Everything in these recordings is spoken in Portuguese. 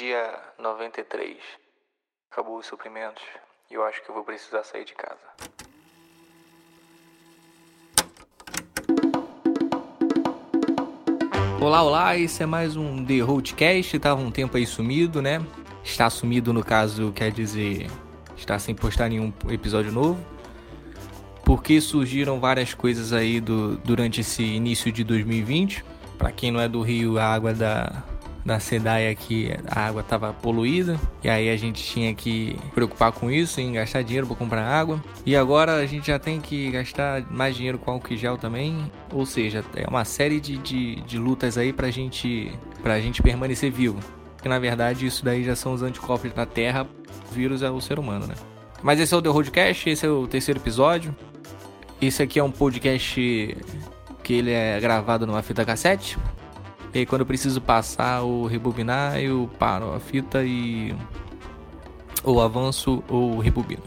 Dia 93. Acabou os suprimentos e eu acho que eu vou precisar sair de casa. Olá, olá, esse é mais um The Roadcast. Tava um tempo aí sumido, né? Está sumido no caso quer dizer está sem postar nenhum episódio novo. Porque surgiram várias coisas aí do, durante esse início de 2020. Para quem não é do Rio, a água da, da SEDAI aqui, a água estava poluída. E aí a gente tinha que preocupar com isso, em gastar dinheiro para comprar água. E agora a gente já tem que gastar mais dinheiro com álcool gel também. Ou seja, é uma série de, de, de lutas aí para gente, a gente permanecer vivo. Que na verdade isso daí já são os anticorpos da Terra. O vírus é o ser humano, né? Mas esse é o The Roadcast, esse é o terceiro episódio. Esse aqui é um podcast que ele é gravado numa fita cassete. E aí, quando eu preciso passar ou rebobinar, eu paro a fita e ou avanço ou rebobino.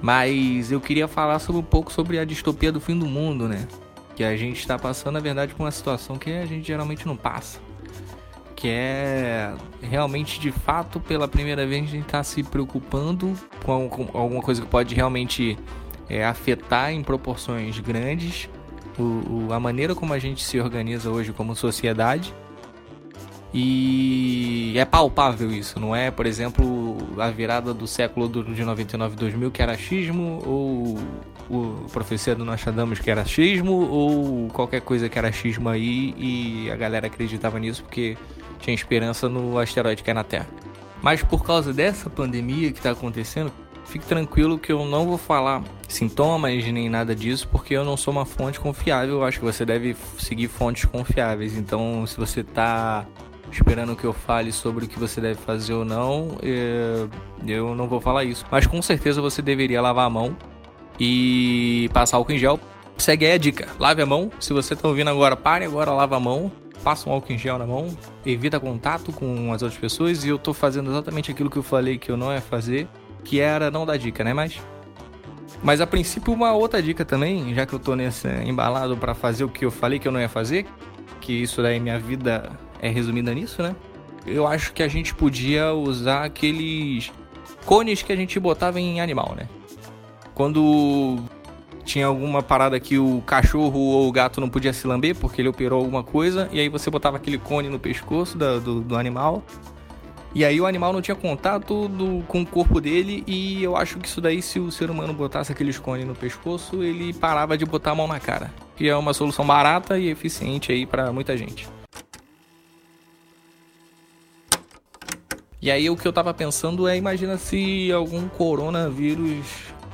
Mas eu queria falar sobre um pouco sobre a distopia do fim do mundo, né? Que a gente está passando, na verdade, por uma situação que a gente geralmente não passa. Que é realmente, de fato, pela primeira vez, a gente está se preocupando com alguma coisa que pode realmente é, afetar em proporções grandes o, o, a maneira como a gente se organiza hoje como sociedade. E é palpável isso, não é, por exemplo, a virada do século de 99 2000 que era achismo, ou o profecia do Nostradamus que era achismo, ou qualquer coisa que era achismo aí e a galera acreditava nisso porque tinha esperança no asteroide que é na Terra. Mas por causa dessa pandemia que está acontecendo, fique tranquilo que eu não vou falar sintomas nem nada disso, porque eu não sou uma fonte confiável. Eu acho que você deve seguir fontes confiáveis. Então, se você está esperando que eu fale sobre o que você deve fazer ou não, é, eu não vou falar isso. Mas com certeza você deveria lavar a mão e passar álcool em gel. Segue aí a dica: lave a mão. Se você está ouvindo agora, pare agora, lava a mão. Passa um álcool em gel na mão, evita contato com as outras pessoas e eu estou fazendo exatamente aquilo que eu falei que eu não ia fazer que era não dar dica, né? Mas mas a princípio uma outra dica também, já que eu tô nesse embalado para fazer o que eu falei que eu não ia fazer, que isso daí minha vida é resumida nisso, né? Eu acho que a gente podia usar aqueles cones que a gente botava em animal, né? Quando tinha alguma parada que o cachorro ou o gato não podia se lamber porque ele operou alguma coisa, e aí você botava aquele cone no pescoço do, do, do animal e aí o animal não tinha contato do, com o corpo dele e eu acho que isso daí, se o ser humano botasse aquele cone no pescoço, ele parava de botar a mão na cara. Que é uma solução barata e eficiente aí para muita gente. E aí o que eu tava pensando é, imagina se algum coronavírus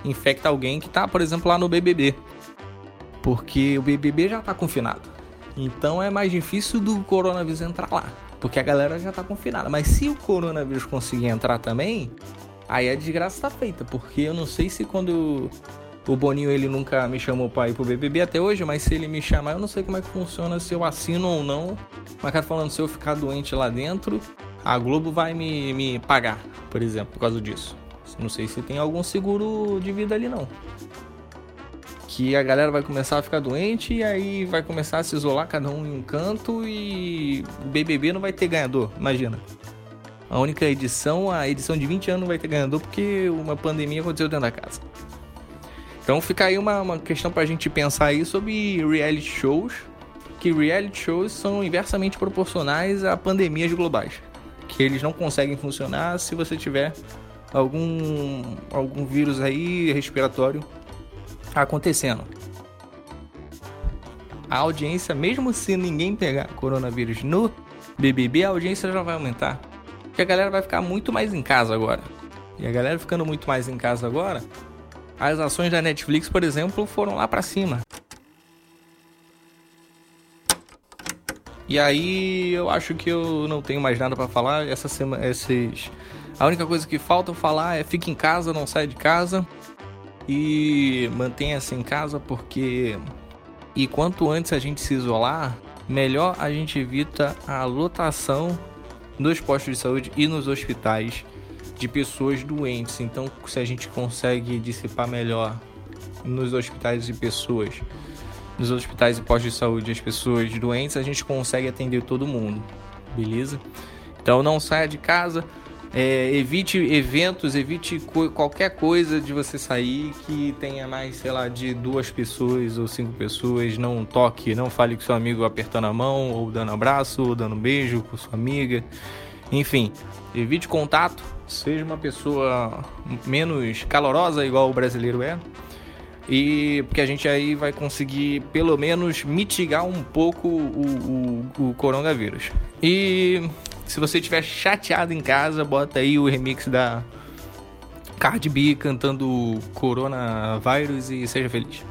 infecta alguém que tá, por exemplo, lá no BBB. Porque o BBB já tá confinado. Então é mais difícil do coronavírus entrar lá. Porque a galera já tá confinada. Mas se o coronavírus conseguir entrar também, aí a desgraça tá feita. Porque eu não sei se quando o Boninho ele nunca me chamou pra ir pro BBB até hoje, mas se ele me chamar, eu não sei como é que funciona, se eu assino ou não. Mas cara falando, se eu ficar doente lá dentro, a Globo vai me, me pagar, por exemplo, por causa disso. Não sei se tem algum seguro de vida ali não que a galera vai começar a ficar doente e aí vai começar a se isolar cada um em um canto e BBB não vai ter ganhador, imagina. A única edição, a edição de 20 anos não vai ter ganhador porque uma pandemia aconteceu dentro da casa. Então fica aí uma, uma questão pra gente pensar aí sobre reality shows, que reality shows são inversamente proporcionais a pandemias globais. Que eles não conseguem funcionar se você tiver algum, algum vírus aí respiratório acontecendo. A audiência, mesmo se ninguém pegar coronavírus no BBB, a audiência já vai aumentar. Porque a galera vai ficar muito mais em casa agora. E a galera ficando muito mais em casa agora, as ações da Netflix, por exemplo, foram lá para cima. E aí eu acho que eu não tenho mais nada para falar. Essa semana, esses, a única coisa que falta falar é fique em casa, não saia de casa e mantenha-se em casa porque e quanto antes a gente se isolar, melhor a gente evita a lotação nos postos de saúde e nos hospitais de pessoas doentes. Então, se a gente consegue dissipar melhor nos hospitais de pessoas nos hospitais e postos de saúde as pessoas doentes, a gente consegue atender todo mundo, beleza? Então não saia de casa, é, evite eventos, evite co qualquer coisa de você sair que tenha mais, sei lá, de duas pessoas ou cinco pessoas. Não toque, não fale com seu amigo apertando a mão, ou dando abraço, ou dando beijo com sua amiga. Enfim, evite contato, seja uma pessoa menos calorosa, igual o brasileiro é. E porque a gente aí vai conseguir pelo menos mitigar um pouco o, o, o coronavírus. E se você estiver chateado em casa, bota aí o remix da Cardi B cantando Coronavírus e seja feliz.